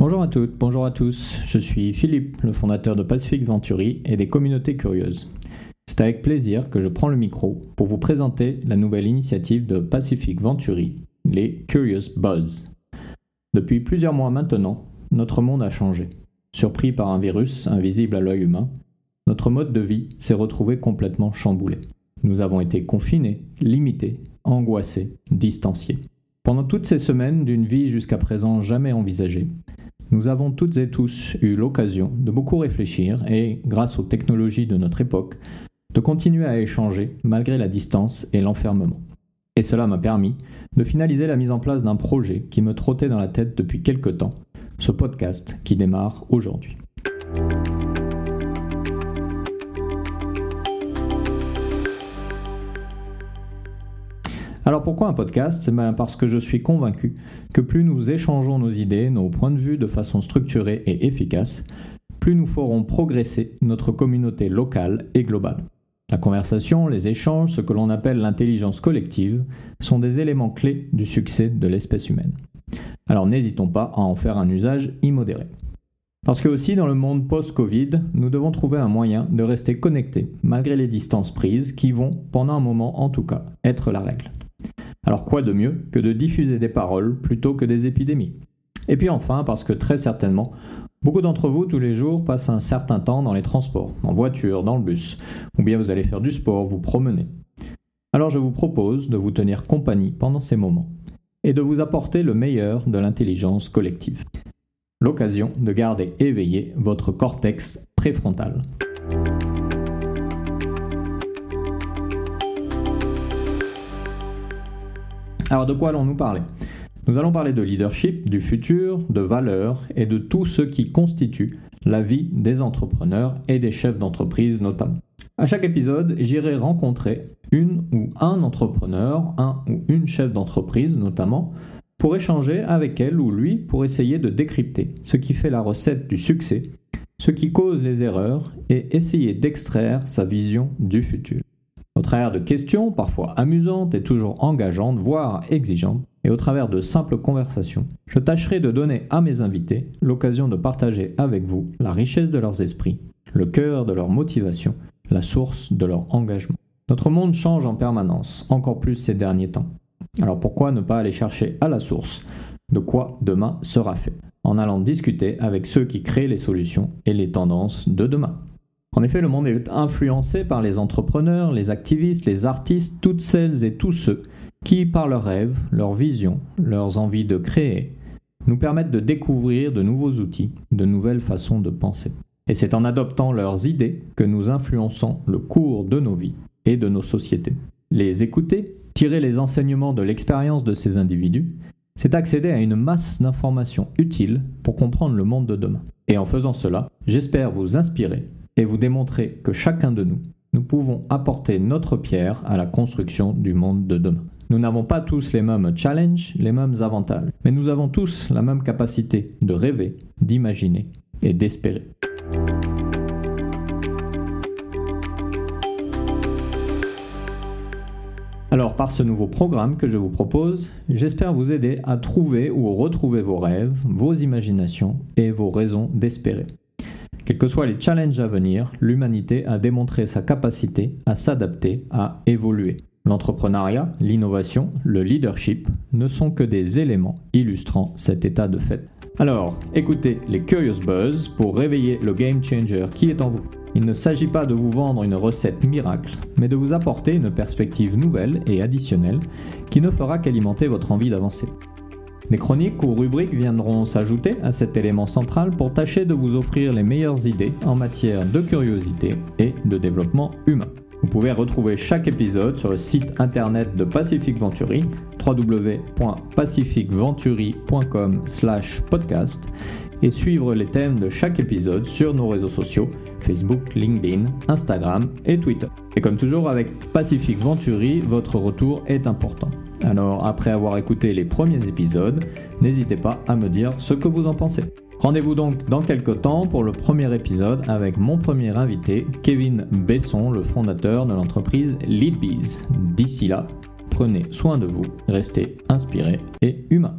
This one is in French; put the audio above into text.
Bonjour à toutes, bonjour à tous. Je suis Philippe, le fondateur de Pacific Venturi et des communautés curieuses. C'est avec plaisir que je prends le micro pour vous présenter la nouvelle initiative de Pacific Venturi, les Curious Buzz. Depuis plusieurs mois maintenant, notre monde a changé. Surpris par un virus invisible à l'œil humain, notre mode de vie s'est retrouvé complètement chamboulé. Nous avons été confinés, limités, angoissés, distanciés. Pendant toutes ces semaines d'une vie jusqu'à présent jamais envisagée, nous avons toutes et tous eu l'occasion de beaucoup réfléchir et, grâce aux technologies de notre époque, de continuer à échanger malgré la distance et l'enfermement. Et cela m'a permis de finaliser la mise en place d'un projet qui me trottait dans la tête depuis quelque temps, ce podcast qui démarre aujourd'hui. Alors pourquoi un podcast? Ben Parce que je suis convaincu que plus nous échangeons nos idées, nos points de vue de façon structurée et efficace, plus nous ferons progresser notre communauté locale et globale. La conversation, les échanges, ce que l'on appelle l'intelligence collective, sont des éléments clés du succès de l'espèce humaine. Alors n'hésitons pas à en faire un usage immodéré. Parce que aussi dans le monde post-Covid, nous devons trouver un moyen de rester connectés malgré les distances prises qui vont, pendant un moment en tout cas, être la règle. Alors quoi de mieux que de diffuser des paroles plutôt que des épidémies? Et puis enfin, parce que très certainement, beaucoup d'entre vous tous les jours passent un certain temps dans les transports, en voiture, dans le bus, ou bien vous allez faire du sport, vous promener. Alors je vous propose de vous tenir compagnie pendant ces moments et de vous apporter le meilleur de l'intelligence collective. L'occasion de garder éveillé votre cortex préfrontal. Alors de quoi allons-nous parler? Nous allons parler de leadership, du futur, de valeurs et de tout ce qui constitue la vie des entrepreneurs et des chefs d'entreprise notamment. À chaque épisode, j'irai rencontrer une ou un entrepreneur, un ou une chef d'entreprise notamment, pour échanger avec elle ou lui pour essayer de décrypter ce qui fait la recette du succès, ce qui cause les erreurs et essayer d'extraire sa vision du futur. Au travers de questions, parfois amusantes et toujours engageantes, voire exigeantes, et au travers de simples conversations, je tâcherai de donner à mes invités l'occasion de partager avec vous la richesse de leurs esprits, le cœur de leur motivation, la source de leur engagement. Notre monde change en permanence, encore plus ces derniers temps. Alors pourquoi ne pas aller chercher à la source de quoi demain sera fait, en allant discuter avec ceux qui créent les solutions et les tendances de demain. En effet, le monde est influencé par les entrepreneurs, les activistes, les artistes, toutes celles et tous ceux qui, par leurs rêves, leurs visions, leurs envies de créer, nous permettent de découvrir de nouveaux outils, de nouvelles façons de penser. Et c'est en adoptant leurs idées que nous influençons le cours de nos vies et de nos sociétés. Les écouter, tirer les enseignements de l'expérience de ces individus, c'est accéder à une masse d'informations utiles pour comprendre le monde de demain. Et en faisant cela, j'espère vous inspirer et vous démontrer que chacun de nous, nous pouvons apporter notre pierre à la construction du monde de demain. Nous n'avons pas tous les mêmes challenges, les mêmes avantages, mais nous avons tous la même capacité de rêver, d'imaginer et d'espérer. Alors par ce nouveau programme que je vous propose, j'espère vous aider à trouver ou retrouver vos rêves, vos imaginations et vos raisons d'espérer. Quels que soient les challenges à venir, l'humanité a démontré sa capacité à s'adapter, à évoluer. L'entrepreneuriat, l'innovation, le leadership ne sont que des éléments illustrant cet état de fait. Alors, écoutez les Curious Buzz pour réveiller le game changer qui est en vous. Il ne s'agit pas de vous vendre une recette miracle, mais de vous apporter une perspective nouvelle et additionnelle qui ne fera qu'alimenter votre envie d'avancer. Des chroniques ou rubriques viendront s'ajouter à cet élément central pour tâcher de vous offrir les meilleures idées en matière de curiosité et de développement humain. Vous pouvez retrouver chaque épisode sur le site internet de Pacific Venturi, www.pacificventuri.com/podcast et suivre les thèmes de chaque épisode sur nos réseaux sociaux Facebook, LinkedIn, Instagram et Twitter. Et comme toujours avec Pacific Venturi, votre retour est important. Alors après avoir écouté les premiers épisodes, n'hésitez pas à me dire ce que vous en pensez. Rendez-vous donc dans quelques temps pour le premier épisode avec mon premier invité, Kevin Besson, le fondateur de l'entreprise Leadbees. D'ici là, prenez soin de vous, restez inspirés et humains.